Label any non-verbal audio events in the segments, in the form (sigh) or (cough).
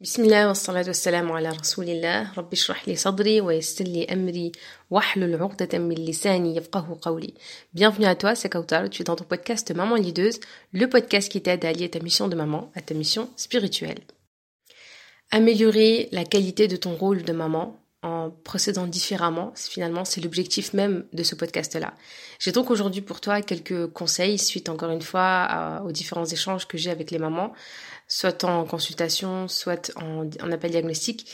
بسم الله والصلاة والسلام على رسول الله رب اشرح لي صدري ويسر لي أمري واحلل عقدة من لساني يفقه قولي Bienvenue à toi, c'est Kautar, tu es dans ton podcast Maman Lideuse, le podcast qui t'aide à allier ta mission de maman à ta mission spirituelle. Améliorer la qualité de ton rôle de maman en procédant différemment, finalement, c'est l'objectif même de ce podcast-là. J'ai donc aujourd'hui pour toi quelques conseils suite encore une fois aux différents échanges que j'ai avec les mamans soit en consultation, soit en, appel diagnostic,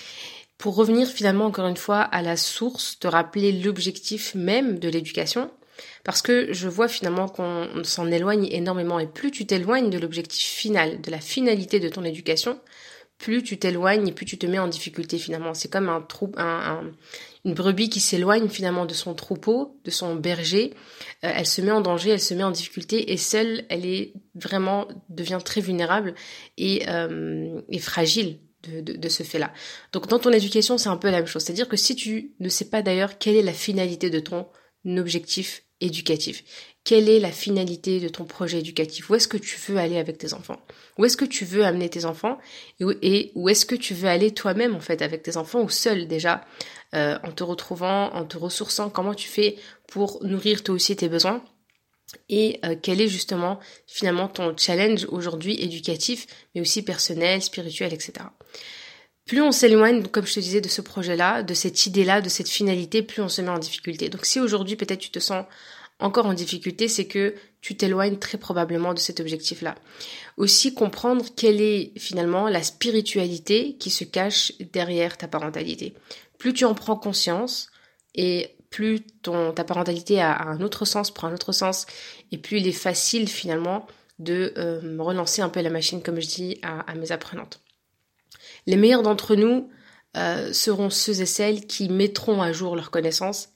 pour revenir finalement encore une fois à la source, te rappeler l'objectif même de l'éducation, parce que je vois finalement qu'on s'en éloigne énormément, et plus tu t'éloignes de l'objectif final, de la finalité de ton éducation, plus tu t'éloignes et plus tu te mets en difficulté finalement. C'est comme un, trou, un, une brebis qui s'éloigne finalement de son troupeau, de son berger. Euh, elle se met en danger, elle se met en difficulté et seule, elle est vraiment devient très vulnérable et, euh, fragile de, de, de, ce fait-là. Donc dans ton éducation, c'est un peu la même chose. C'est-à-dire que si tu ne sais pas d'ailleurs quelle est la finalité de ton objectif éducatif, quelle est la finalité de ton projet éducatif? Où est-ce que tu veux aller avec tes enfants? Où est-ce que tu veux amener tes enfants? Et où est-ce que tu veux aller toi-même en fait avec tes enfants ou seul déjà euh, en te retrouvant, en te ressourçant? Comment tu fais pour nourrir toi aussi tes besoins? Et euh, quel est justement finalement ton challenge aujourd'hui éducatif, mais aussi personnel, spirituel, etc. Plus on s'éloigne, comme je te disais, de ce projet-là, de cette idée-là, de cette finalité, plus on se met en difficulté. Donc si aujourd'hui peut-être tu te sens encore en difficulté, c'est que tu t'éloignes très probablement de cet objectif-là. Aussi comprendre quelle est finalement la spiritualité qui se cache derrière ta parentalité. Plus tu en prends conscience et plus ta parentalité a, un autre sens, prend un autre sens, et plus il est facile finalement de euh, relancer un peu la machine, comme je dis à, mes apprenantes. Les meilleurs d'entre nous euh, seront ceux et celles qui mettront à jour leurs connaissances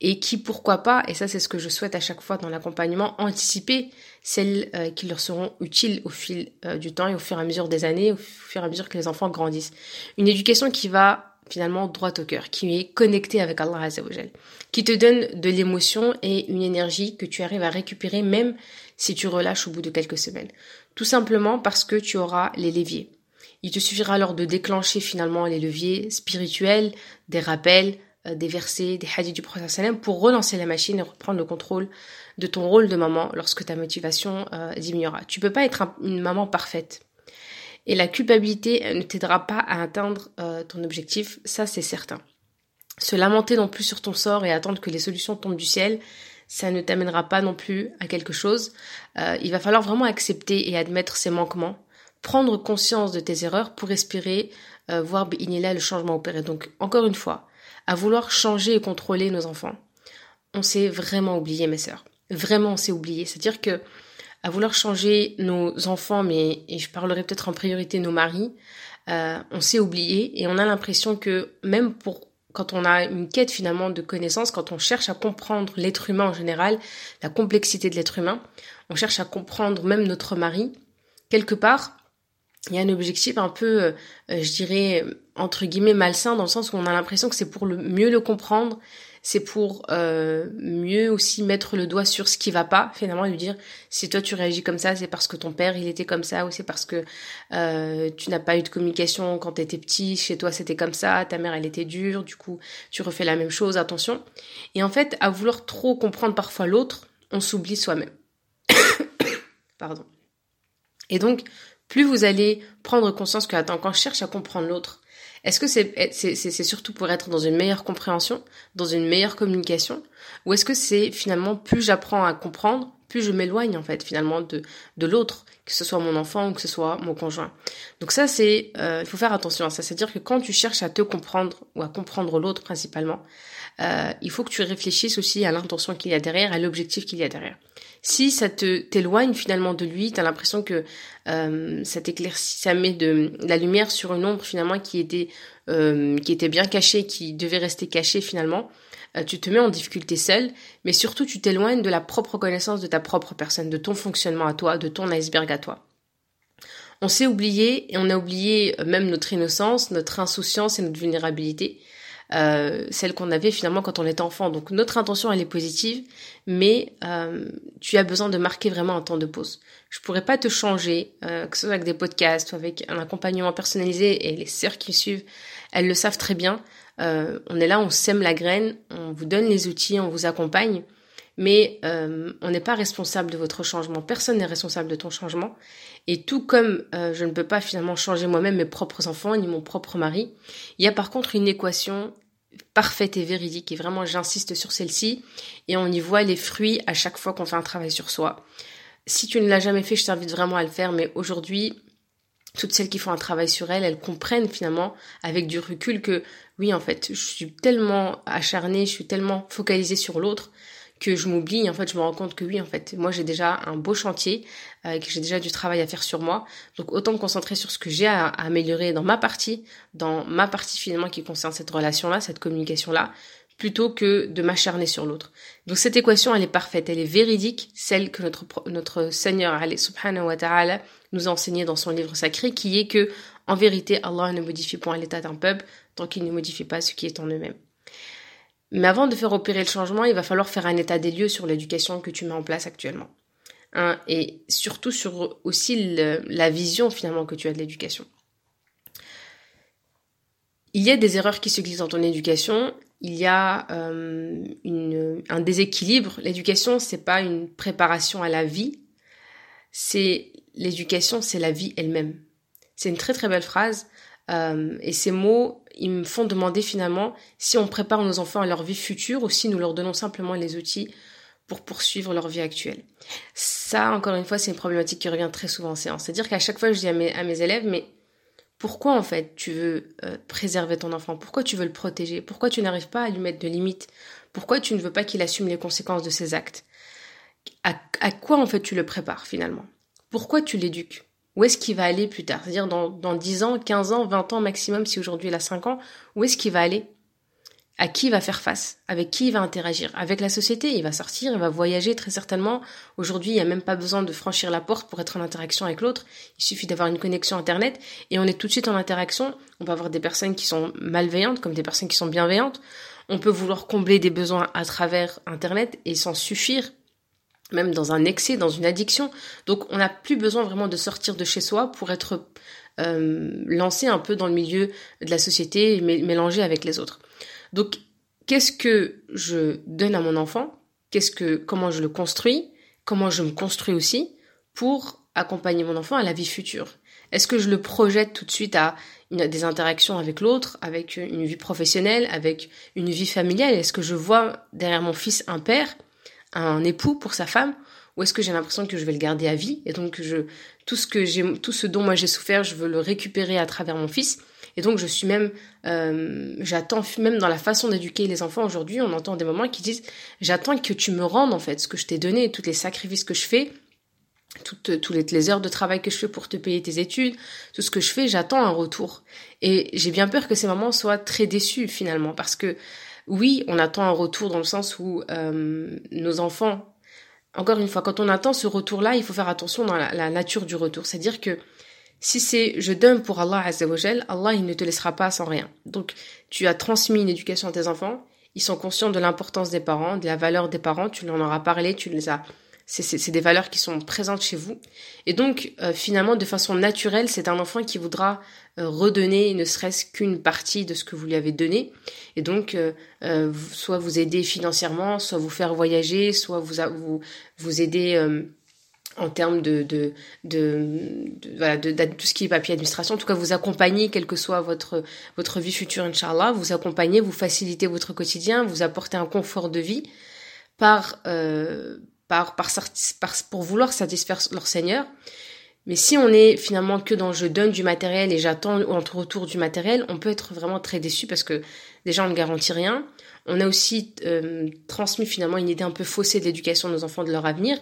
et qui, pourquoi pas, et ça c'est ce que je souhaite à chaque fois dans l'accompagnement, anticiper celles euh, qui leur seront utiles au fil euh, du temps et au fur et à mesure des années, au fur et à mesure que les enfants grandissent. Une éducation qui va finalement droit au cœur, qui est connectée avec Allah Azzawajal, qui te donne de l'émotion et une énergie que tu arrives à récupérer même si tu relâches au bout de quelques semaines. Tout simplement parce que tu auras les leviers. Il te suffira alors de déclencher finalement les leviers spirituels, des rappels, euh, des versets, des hadiths du prophète sallam pour relancer la machine et reprendre le contrôle de ton rôle de maman lorsque ta motivation euh, diminuera. Tu peux pas être une maman parfaite. Et la culpabilité ne t'aidera pas à atteindre euh, ton objectif, ça c'est certain. Se lamenter non plus sur ton sort et attendre que les solutions tombent du ciel, ça ne t'amènera pas non plus à quelque chose. il va falloir vraiment accepter et admettre ses manquements, prendre conscience de tes erreurs pour espérer voir là le changement opéré. Donc encore une fois, à vouloir changer et contrôler nos enfants. On s'est vraiment oublié, mes sœurs. Vraiment, on s'est oublié. C'est-à-dire que à vouloir changer nos enfants, mais et je parlerai peut-être en priorité nos maris, euh, on s'est oublié et on a l'impression que même pour quand on a une quête finalement de connaissances, quand on cherche à comprendre l'être humain en général, la complexité de l'être humain, on cherche à comprendre même notre mari, quelque part, il y a un objectif un peu, euh, je dirais, entre guillemets, malsain, dans le sens où on a l'impression que c'est pour le mieux le comprendre, c'est pour euh, mieux aussi mettre le doigt sur ce qui va pas, finalement, lui dire, si toi tu réagis comme ça, c'est parce que ton père, il était comme ça, ou c'est parce que euh, tu n'as pas eu de communication quand tu étais petit, chez toi c'était comme ça, ta mère, elle était dure, du coup, tu refais la même chose, attention. Et en fait, à vouloir trop comprendre parfois l'autre, on s'oublie soi-même. (coughs) Pardon. Et donc, plus vous allez prendre conscience que, attends, quand je cherche à comprendre l'autre, est-ce que c'est, c'est, surtout pour être dans une meilleure compréhension, dans une meilleure communication, ou est-ce que c'est finalement plus j'apprends à comprendre, plus je m'éloigne en fait finalement de, de l'autre, que ce soit mon enfant ou que ce soit mon conjoint. Donc ça c'est, euh, il faut faire attention à ça, c'est-à-dire que quand tu cherches à te comprendre ou à comprendre l'autre principalement, euh, il faut que tu réfléchisses aussi à l'intention qu'il y a derrière, à l'objectif qu'il y a derrière. Si ça te t'éloigne finalement de lui, t'as l'impression que euh, ça t'éclaircit, ça met de, la lumière sur une ombre finalement qui était euh, qui était bien cachée, qui devait rester cachée finalement. Euh, tu te mets en difficulté seul, mais surtout tu t'éloignes de la propre connaissance de ta propre personne, de ton fonctionnement à toi, de ton iceberg à toi. On s'est oublié et on a oublié même notre innocence, notre insouciance et notre vulnérabilité. Euh, celle qu'on avait finalement quand on était enfant. Donc notre intention elle est positive, mais euh, tu as besoin de marquer vraiment un temps de pause. Je pourrais pas te changer, euh, que ce soit avec des podcasts ou avec un accompagnement personnalisé, et les sœurs qui suivent, elles le savent très bien. Euh, on est là, on sème la graine, on vous donne les outils, on vous accompagne, mais euh, on n'est pas responsable de votre changement. Personne n'est responsable de ton changement. Et tout comme euh, je ne peux pas finalement changer moi-même mes propres enfants ni mon propre mari, il y a par contre une équation parfaite et véridique. Et vraiment, j'insiste sur celle-ci. Et on y voit les fruits à chaque fois qu'on fait un travail sur soi. Si tu ne l'as jamais fait, je t'invite vraiment à le faire. Mais aujourd'hui, toutes celles qui font un travail sur elles, elles comprennent finalement avec du recul que oui, en fait, je suis tellement acharnée, je suis tellement focalisée sur l'autre que je m'oublie. En fait, je me rends compte que oui, en fait, moi j'ai déjà un beau chantier, euh, que j'ai déjà du travail à faire sur moi. Donc autant me concentrer sur ce que j'ai à, améliorer dans ma partie, dans ma partie finalement qui concerne cette relation-là, cette communication-là, plutôt que de m'acharner sur l'autre. Donc cette équation, elle est parfaite, elle est véridique, celle que notre, notre Seigneur, subhanahu wa ta'ala, nous a enseigné dans son livre sacré, qui est que, en vérité, Allah ne modifie point l'état d'un peuple tant qu'il ne modifie pas ce qui est en eux-mêmes. Mais avant de faire opérer le changement, il va falloir faire un état des lieux sur l'éducation que tu mets en place actuellement. Hein, et surtout sur aussi la vision finalement que tu as de l'éducation. Il y a des erreurs qui se glissent dans ton éducation. Il y a euh, une, un déséquilibre. L'éducation, c'est pas une préparation à la vie. C'est l'éducation, c'est la vie elle-même. C'est une très très belle phrase. Euh, et ces mots, ils me font demander finalement si on prépare nos enfants à leur vie future ou si nous leur donnons simplement les outils pour poursuivre leur vie actuelle. Ça, encore une fois, c'est une problématique qui revient très souvent en séance. C'est-à-dire qu'à chaque fois, je dis à mes, élèves, mais pourquoi en fait tu veux euh, préserver ton enfant? Pourquoi tu veux le protéger? Pourquoi tu n'arrives pas à lui mettre de limites? Pourquoi tu ne veux pas qu'il assume les conséquences de ses actes? À quoi en fait tu le prépares finalement? Pourquoi tu l'éduques? Où est-ce qu'il va aller plus tard? C'est-à-dire dans, dans 10 ans, 15 ans, 20 ans maximum, si aujourd'hui il a 5 ans, où est-ce qu'il va aller? À qui il va faire face? Avec qui il va interagir? Avec la société, il va sortir, il va voyager très certainement. Aujourd'hui, il n'y a même pas besoin de franchir la porte pour être en interaction avec l'autre. Il suffit d'avoir une connexion Internet et on est tout de suite en interaction. On va avoir des personnes qui sont malveillantes comme des personnes qui sont bienveillantes. On peut vouloir combler des besoins à travers Internet et s'en suffire même dans un excès, dans une addiction. Donc on n'a plus besoin vraiment de sortir de chez soi pour être euh, lancé un peu dans le milieu de la société et mélangé avec les autres. Donc qu'est-ce que je donne à mon enfant? Qu'est-ce que comment je le construis? Comment je me construis aussi pour accompagner mon enfant à la vie future? Est-ce que je le projette tout de suite à des interactions avec l'autre, avec une vie professionnelle, avec une vie familiale? Est-ce que je vois derrière mon fils un père? Un époux pour sa femme ou est-ce que j'ai l'impression que je vais le garder à vie et donc je tout ce que j'ai tout ce dont moi j'ai souffert je veux le récupérer à travers mon fils et donc je suis même euh, j'attends même dans la façon d'éduquer les enfants aujourd'hui on entend des moments qui disent j'attends que tu me rendes en fait ce que je t'ai donné tous les sacrifices que je fais toutes, toutes les heures de travail que je fais pour te payer tes études, tout ce que je fais, j'attends un retour. Et j'ai bien peur que ces mamans soient très déçues finalement, parce que oui, on attend un retour dans le sens où euh, nos enfants, encore une fois, quand on attend ce retour-là, il faut faire attention dans la, nature du retour. C'est-à-dire que si c'est je donne pour Allah Azzawajal, Allah il ne te laissera pas sans rien. Donc tu as transmis une éducation à tes enfants, ils sont conscients de l'importance des parents, de la valeur des parents, tu leur en auras parlé, tu les as c'est des valeurs qui sont présentes chez vous. Et donc, euh, finalement, de façon naturelle, c'est un enfant qui voudra euh, redonner ne serait-ce qu'une partie de ce que vous lui avez donné. Et donc, euh, soit vous aider financièrement, soit vous faire voyager, soit vous, vous, vous aider en termes de, de, de, voilà, de, tout ce qui est papier administration. En tout cas, vous accompagner, quelle que soit votre, votre vie future, Inch'Allah, vous accompagner, vous faciliter votre quotidien, vous apporter un confort de vie par, par, pour vouloir satisfaire leur Seigneur. Mais si on est finalement que dans je donne du matériel et j'attends en retour du matériel, on peut être vraiment très déçu parce que déjà on ne garantit rien. On a aussi euh, transmis finalement une idée un peu faussée de l'éducation de nos enfants, de leur avenir.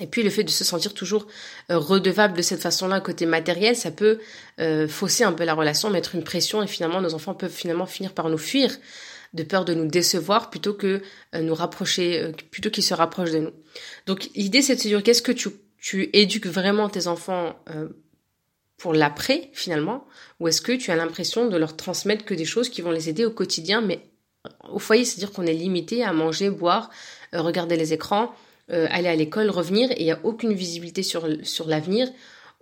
Et puis le fait de se sentir toujours euh, redevable de cette façon-là côté matériel, ça peut euh, fausser un peu la relation, mettre une pression et finalement nos enfants peuvent finalement finir par nous fuir de peur de nous décevoir plutôt que euh, nous rapprocher, euh, plutôt qu'ils se rapprochent de nous. Donc l'idée c'est de se dire qu'est-ce que tu, tu éduques vraiment tes enfants euh, pour l'après finalement? Ou est-ce que tu as l'impression de leur transmettre que des choses qui vont les aider au quotidien mais au foyer c'est-à-dire qu'on est limité à manger boire regarder les écrans aller à l'école revenir et il n'y a aucune visibilité sur sur l'avenir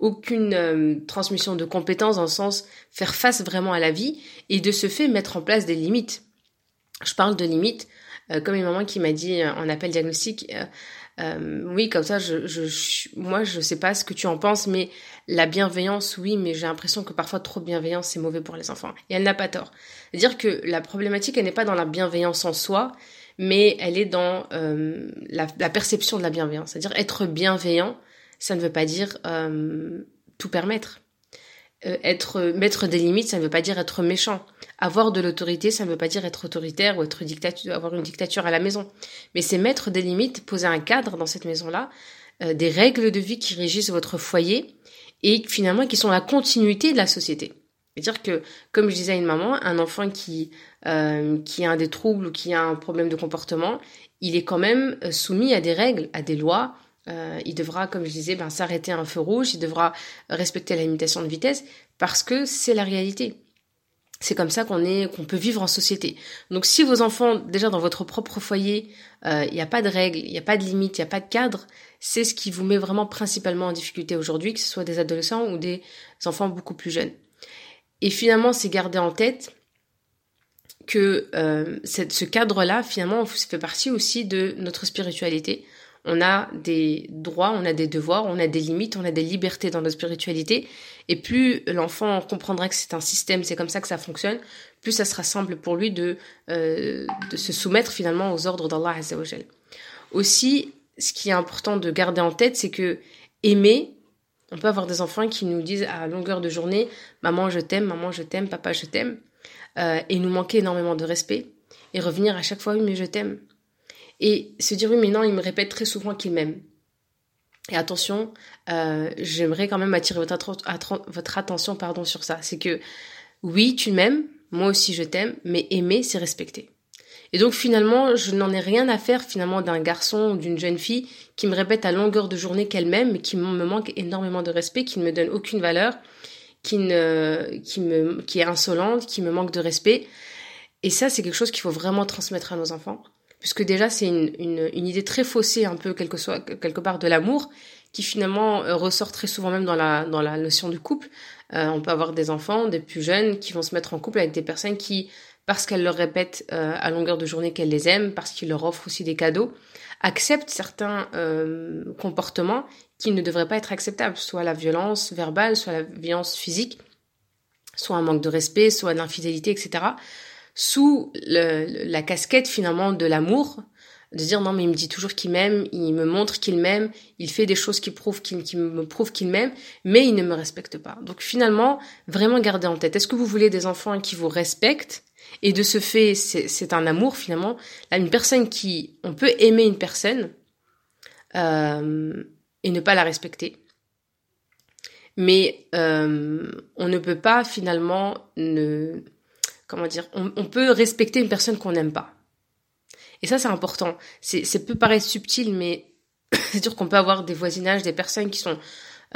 aucune euh, transmission de compétences dans le sens faire face vraiment à la vie et de ce fait mettre en place des limites je parle de limites comme une maman qui m'a dit en appel diagnostic euh, oui, comme ça, je, je, moi, je sais pas ce que tu en penses, mais la bienveillance, oui, mais j'ai l'impression que parfois trop de bienveillance, c'est mauvais pour les enfants. Et elle n'a pas tort. C'est-à-dire que la problématique, elle n'est pas dans la bienveillance en soi, mais elle est dans euh, la, la, perception de la bienveillance. C'est-à-dire être bienveillant, ça ne veut pas dire euh, tout permettre. Euh, être mettre des limites, ça ne veut pas dire être méchant. Avoir de l'autorité, ça ne veut pas dire être autoritaire ou être dictature, avoir une dictature à la maison. Mais c'est mettre des limites, poser un cadre dans cette maison-là, euh, des règles de vie qui régissent votre foyer et finalement qui sont la continuité de la société. C'est-à-dire que, comme je disais à une maman, un enfant qui euh, qui a des troubles ou qui a un problème de comportement, il est quand même soumis à des règles, à des lois, euh, il devra, comme je disais, ben, s'arrêter à un feu rouge, il devra respecter la limitation de vitesse, parce que c'est la réalité. C'est comme ça qu'on est, qu'on peut vivre en société. Donc, si vos enfants, déjà dans votre propre foyer, euh, il n'y a pas de règles, il n'y a pas de limites, il n'y a pas de cadre, c'est ce qui vous met vraiment principalement en difficulté aujourd'hui, que ce soit des adolescents ou des enfants beaucoup plus jeunes. Et finalement, c'est garder en tête que euh, ce cadre-là, finalement, fait partie aussi de notre spiritualité, on a des droits, on a des devoirs, on a des limites, on a des libertés dans notre spiritualité. Et plus l'enfant comprendra que c'est un système, c'est comme ça que ça fonctionne, plus ça sera simple pour lui de, euh, de se soumettre finalement aux ordres d'Allah Azzawajal. Aussi, ce qui est important de garder en tête, c'est que aimer, on peut avoir des enfants qui nous disent à longueur de journée, maman je t'aime, maman je t'aime, papa je t'aime, euh, et nous manquer énormément de respect, et revenir à chaque fois, oui mais je t'aime, et se dire oui mais non, il me répète très souvent qu'il m'aime. Et attention, euh, j'aimerais quand même attirer votre, attention pardon, sur ça. C'est que oui, tu m'aimes, moi aussi je t'aime, mais aimer, c'est respecter. Et donc finalement, je n'en ai rien à faire finalement d'un garçon ou d'une jeune fille qui me répète à longueur de journée qu'elle m'aime, mais qui me manque énormément de respect, qui ne me donne aucune valeur, qui, ne, qui, me, qui est insolente, qui me manque de respect. Et ça, c'est quelque chose qu'il faut vraiment transmettre à nos enfants puisque déjà c'est une, une, une, idée très faussée un peu quelque, soit, quelque part de l'amour, qui finalement euh, ressort très souvent même dans la, dans la notion du couple. Euh, on peut avoir des enfants, des plus jeunes, qui vont se mettre en couple avec des personnes qui, parce qu'elles leur répètent euh, à longueur de journée qu'elles les aiment, parce qu'ils leur offrent aussi des cadeaux, acceptent certains euh, comportements qui ne devraient pas être acceptables, soit la violence verbale, soit la violence physique, soit un manque de respect, soit l'infidélité, etc sous la casquette finalement de l'amour, de dire non mais il me dit toujours qu'il m'aime, il me montre qu'il m'aime, il fait des choses qui prouvent qu'il me prouvent qu'il m'aime, mais il ne me respecte pas. Donc finalement, vraiment garder en tête. Est-ce que vous voulez des enfants qui vous respectent? Et de ce fait, c'est un amour finalement. Là, une personne qui, on peut aimer une personne euh, et ne pas la respecter, mais euh, on ne peut pas finalement ne comment dire, on, peut respecter une personne qu'on n'aime pas. Et ça, c'est important. C'est, ça peut paraître subtil, mais (coughs) c'est sûr qu'on peut avoir des voisinages, des personnes qui sont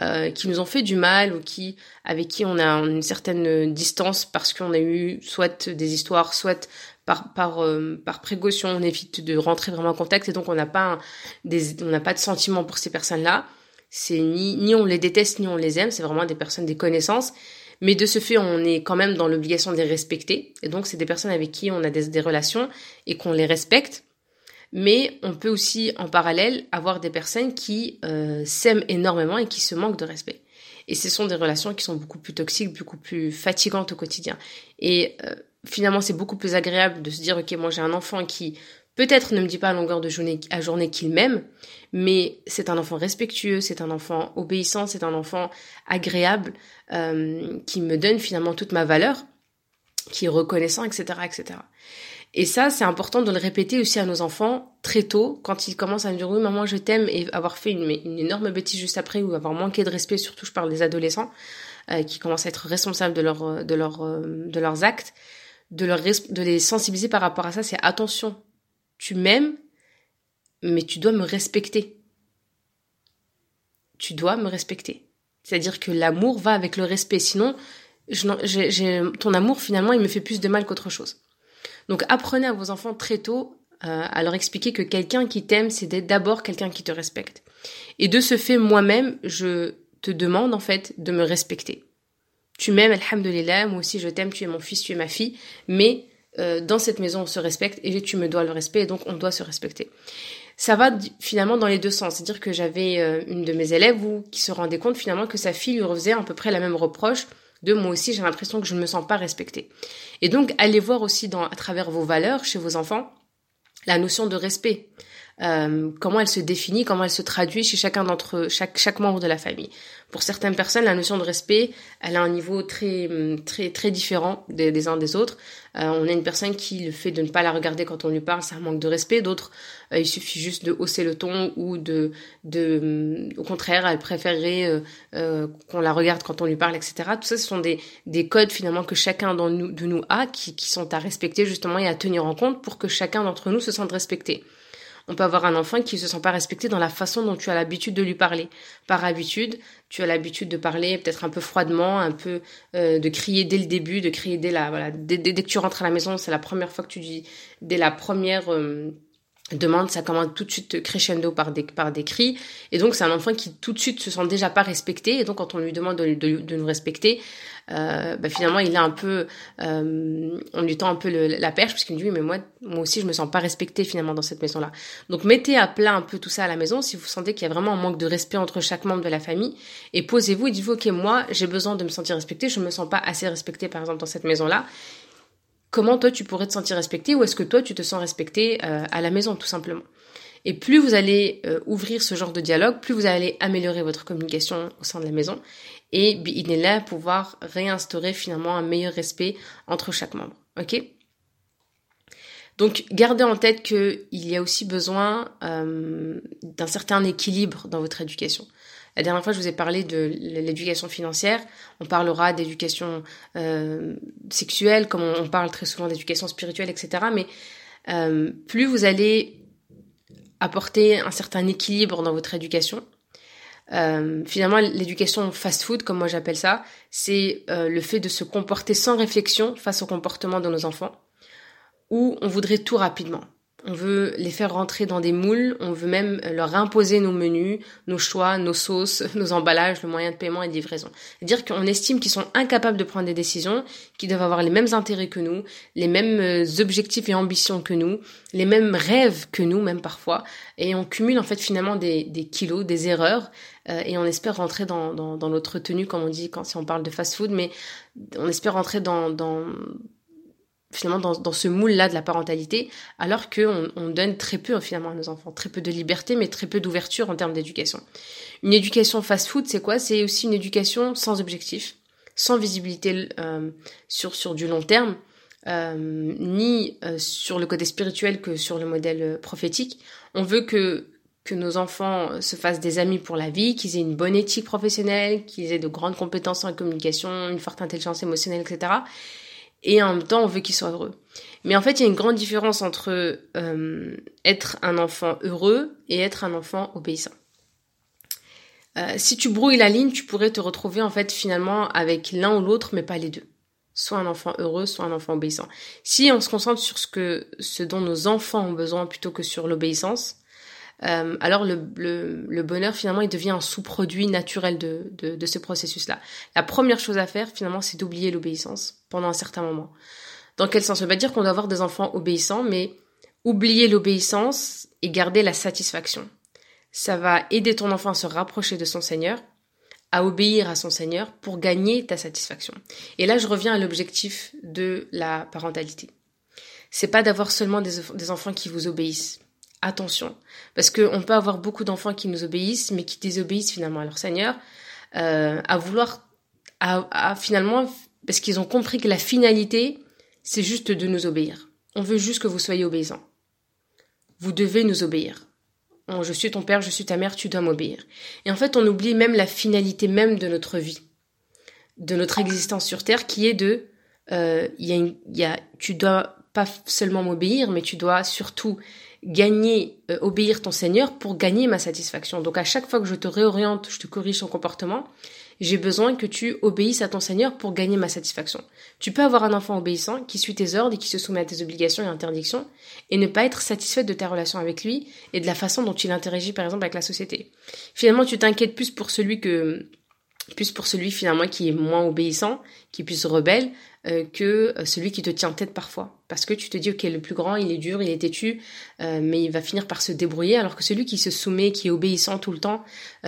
euh, qui nous ont fait du mal ou qui avec qui on a une certaine distance parce qu'on a eu soit des histoires, soit par par euh, par précaution, on évite de rentrer vraiment en contact et donc on n'a pas des on n'a pas de sentiment pour ces personnes-là. C'est ni ni on les déteste ni on les aime, c'est vraiment des personnes des connaissances mais de ce fait, on est quand même dans l'obligation de les respecter. Et donc, c'est des personnes avec qui on a des, relations et qu'on les respecte. Mais on peut aussi, en parallèle, avoir des personnes qui euh, s'aiment énormément et qui se manquent de respect. Et ce sont des relations qui sont beaucoup plus toxiques, beaucoup plus fatigantes au quotidien. Et euh, finalement, c'est beaucoup plus agréable de se dire, ok, moi j'ai un enfant qui peut-être ne me dit pas à longueur de journée à journée qu'il m'aime, mais c'est un enfant respectueux, c'est un enfant obéissant, c'est un enfant agréable, euh, qui me donne finalement toute ma valeur, qui est reconnaissant, etc., etc. Et ça, c'est important de le répéter aussi à nos enfants très tôt, quand ils commencent à me dire oui, maman, je t'aime, et avoir fait une, une, énorme bêtise juste après, ou avoir manqué de respect, surtout je parle des adolescents, euh, qui commencent à être responsables de, leur, de, leur, euh, de leurs actes, de, leur, de les sensibiliser par rapport à ça, c'est attention, tu m'aimes, mais tu dois me respecter. Tu dois me respecter. C'est-à-dire que l'amour va avec le respect. Sinon, ton amour, finalement, il me fait plus de mal qu'autre chose. Donc apprenez à vos enfants très tôt euh, à leur expliquer que quelqu'un qui t'aime, c'est d'abord quelqu'un qui te respecte. Et de ce fait, moi-même, je te demande en fait de me respecter. Tu m'aimes, alhamdulillah, moi aussi je t'aime, tu es mon fils, tu es ma fille, mais euh, dans cette maison on se respecte et tu me dois le respect et donc on doit se respecter. Ça va finalement dans les deux sens, c'est-à-dire que j'avais euh, une de mes élèves qui se rendait compte finalement que sa fille lui refaisait à peu près la même reproche de moi aussi j'ai l'impression que je ne me sens pas respectée. Et donc allez voir aussi dans, à travers vos valeurs chez vos enfants la notion de respect. Euh, comment elle se définit, comment elle se traduit chez chacun d'entre chaque chaque membre de la famille. Pour certaines personnes, la notion de respect, elle a un niveau très très très différent des, uns des autres. Euh, on a une personne qui le fait de ne pas la regarder quand on lui parle, c'est un manque de respect. D'autres, euh, il suffit juste de hausser le ton ou de de au contraire, elle préférerait qu'on la regarde quand on lui parle, etc. Tout ça, ce sont des des codes finalement que chacun de nous, de nous a qui qui sont à respecter justement et à tenir en compte pour que chacun d'entre nous se sente respecté. On peut avoir un enfant qui se sent pas respecté dans la façon dont tu as l'habitude de lui parler. Par habitude, tu as l'habitude de parler peut-être un peu froidement, un peu euh, de crier dès le début, de crier dès la voilà dès, dès, que tu rentres à la maison, c'est la première fois que tu dis dès la première euh, demande, ça commence tout de suite crescendo par des, par des cris. Et donc, c'est un enfant qui tout de suite se sent déjà pas respecté. Et donc, quand on lui demande de, de, de nous respecter, euh, bah, finalement, il a un peu, euh, on lui tend un peu la perche, parce qu'il me dit, mais moi, moi aussi, je me sens pas respecté finalement dans cette maison-là. Donc, mettez à plat un peu tout ça à la maison si vous sentez qu'il y a vraiment un manque de respect entre chaque membre de la famille. Et posez-vous et dites-vous, ok, moi, j'ai besoin de me sentir respecté, je me sens pas assez respecté, par exemple, dans cette maison-là comment toi tu pourrais te sentir respecté ou est-ce que toi tu te sens respecté euh, à la maison tout simplement. Et plus vous allez euh, ouvrir ce genre de dialogue, plus vous allez améliorer votre communication au sein de la maison et il est là pouvoir réinstaurer finalement un meilleur respect entre chaque membre. Ok? Donc gardez en tête qu'il y a aussi besoin euh, d'un certain équilibre dans votre éducation. La dernière fois, je vous ai parlé de l'éducation financière. On parlera d'éducation euh, sexuelle, comme on, parle très souvent d'éducation spirituelle, etc. Mais euh, plus vous allez apporter un certain équilibre dans votre éducation, euh, finalement, l'éducation fast-food, comme moi j'appelle ça, c'est le fait de se comporter sans réflexion face au comportement de nos enfants, où on voudrait tout rapidement on veut les faire rentrer dans des moules, on veut même leur imposer nos menus, nos choix, nos sauces, (laughs) nos emballages, le moyen de paiement et de livraison. C'est-à-dire qu'on estime qu'ils sont incapables de prendre des décisions, qu'ils doivent avoir les mêmes intérêts que nous, les mêmes euh, objectifs et ambitions que nous, les mêmes rêves que nous, même parfois, et on cumule en fait finalement des, kilos, des erreurs, euh, et on espère rentrer dans, dans, notre tenue, comme on dit quand si on parle de fast-food, mais on espère rentrer dans, dans finalement dans, dans ce moule-là de la parentalité, alors qu'on on donne très peu finalement à nos enfants, très peu de liberté, mais très peu d'ouverture en termes d'éducation. Une éducation fast-food, c'est quoi? C'est aussi une éducation sans objectif, sans visibilité euh, sur sur du long terme, euh, ni euh, sur le côté spirituel que sur le modèle prophétique. On veut que que nos enfants se fassent des amis pour la vie, qu'ils aient une bonne éthique professionnelle, qu'ils aient de grandes compétences en communication, une forte intelligence émotionnelle, etc et en même temps on veut qu'il soit heureux. Mais en fait, il y a une grande différence entre euh, être un enfant heureux et être un enfant obéissant. Euh, si tu brouilles la ligne, tu pourrais te retrouver en fait finalement avec l'un ou l'autre, mais pas les deux. Soit un enfant heureux, soit un enfant obéissant. Si on se concentre sur ce que, ce dont nos enfants ont besoin plutôt que sur l'obéissance, euh, alors le, bonheur finalement il devient un sous-produit naturel de, ce processus-là. La première chose à faire finalement c'est d'oublier l'obéissance pendant un certain moment. Dans quel sens? Ça veut pas dire qu'on doit avoir des enfants obéissants, mais oublier l'obéissance et garder la satisfaction. Ça va aider ton enfant à se rapprocher de son Seigneur, à obéir à son Seigneur pour gagner ta satisfaction. Et là, je reviens à l'objectif de la parentalité. C'est pas d'avoir seulement des enfants qui vous obéissent attention. Parce qu'on peut avoir beaucoup d'enfants qui nous obéissent, mais qui désobéissent finalement à leur Seigneur, euh, à vouloir, à, finalement, parce qu'ils ont compris que la finalité, c'est juste de nous obéir. On veut juste que vous soyez obéissants. Vous devez nous obéir. je suis ton père, je suis ta mère, tu dois m'obéir. Et en fait, on oublie même la finalité même de notre vie, de notre existence sur Terre, qui est de, euh, tu dois pas seulement m'obéir, mais tu dois surtout gagner, euh, obéir ton Seigneur pour gagner ma satisfaction. Donc à chaque fois que je te réoriente, je te corrige ton comportement, j'ai besoin que tu obéisses à ton Seigneur pour gagner ma satisfaction. Tu peux avoir un enfant obéissant qui suit tes ordres et qui se soumet à tes obligations et interdictions et ne pas être satisfait de ta relation avec lui et de la façon dont il interagit par exemple avec la société. Finalement, tu t'inquiètes plus pour celui que plus pour celui finalement qui est moins obéissant, qui est plus rebelle, euh, que euh, celui qui te tient tête parfois. Parce que tu te dis, ok, le plus grand, il est dur, il est têtu, euh, mais il va finir par se débrouiller, alors que celui qui se soumet, qui est obéissant tout le temps,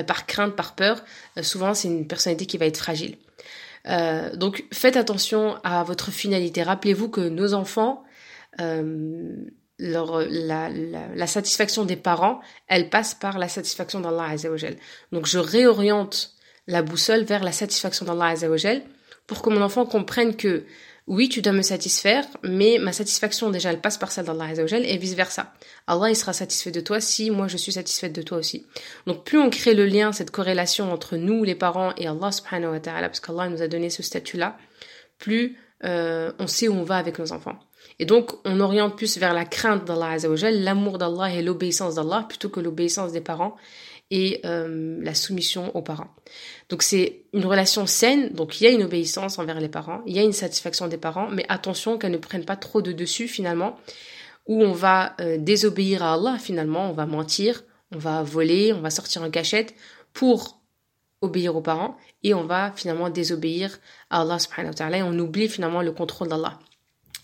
par crainte, par peur, souvent c'est une personnalité qui va être fragile. donc faites attention à votre finalité. Rappelez-vous que nos enfants, leur, la, la, la, satisfaction des parents, elle passe par la satisfaction d'Allah Azzawajal. Donc je réoriente la boussole vers la satisfaction d'Allah Azzawajal pour que mon enfant comprenne que oui, tu dois me satisfaire, mais ma satisfaction déjà elle passe par celle d'Allah Azzawajal et vice versa. Allah il sera satisfait de toi si moi je suis satisfaite de toi aussi. Donc plus on crée le lien, cette corrélation entre nous les parents et Allah subhanahu wa ta'ala, parce qu'Allah nous a donné ce statut-là, plus euh, on sait où on va avec nos enfants. Et donc, on oriente plus vers la crainte d'Allah Azzawajal, l'amour d'Allah et l'obéissance d'Allah, plutôt que l'obéissance des parents et euh, la soumission aux parents. Donc c'est une relation saine, donc il y a une obéissance envers les parents, il y a une satisfaction des parents, mais attention qu'elles ne prennent pas trop de dessus finalement, où on va euh, désobéir à Allah finalement, on va mentir, on va voler, on va sortir en cachette pour obéir aux parents et on va finalement désobéir à Allah subhanahu wa ta'ala et on oublie finalement le contrôle d'Allah.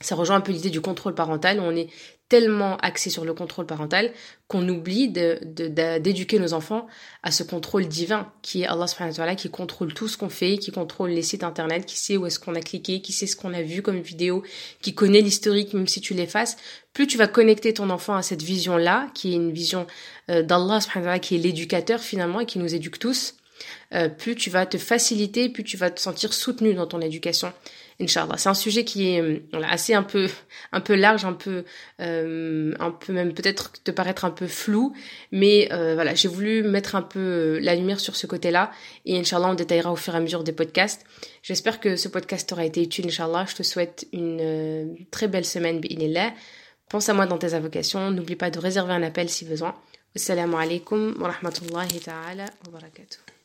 Ça rejoint un peu l'idée du contrôle parental. On est tellement axé sur le contrôle parental qu'on oublie d'éduquer nos enfants à ce contrôle divin qui est Allah subhanahu wa ta'ala, qui contrôle tout ce qu'on fait, qui contrôle les sites internet, qui sait où est-ce qu'on a cliqué, qui sait ce qu'on a vu comme vidéo, qui connaît l'historique même si tu l'effaces. Plus tu vas connecter ton enfant à cette vision-là, qui est une vision euh, d'Allah subhanahu wa ta'ala, qui est l'éducateur finalement et qui nous éduque tous, euh, plus tu vas te faciliter, plus tu vas te sentir soutenu dans ton éducation. Inch'Allah. C'est un sujet qui est euh, assez un peu, (laughs) un peu large, un peu, euh, un peu même peut-être te paraître un peu flou, mais voilà, j'ai voulu mettre un peu la lumière sur ce côté-là et Inch'Allah on détaillera au fur et à mesure des podcasts. J'espère que ce podcast aura été utile, Inch'Allah. Je te souhaite une très belle semaine, bi'inillah. Pense à moi dans tes invocations. N'oublie pas de réserver un appel si besoin. Assalamu alaikum wa rahmatullahi ta'ala wa barakatuh.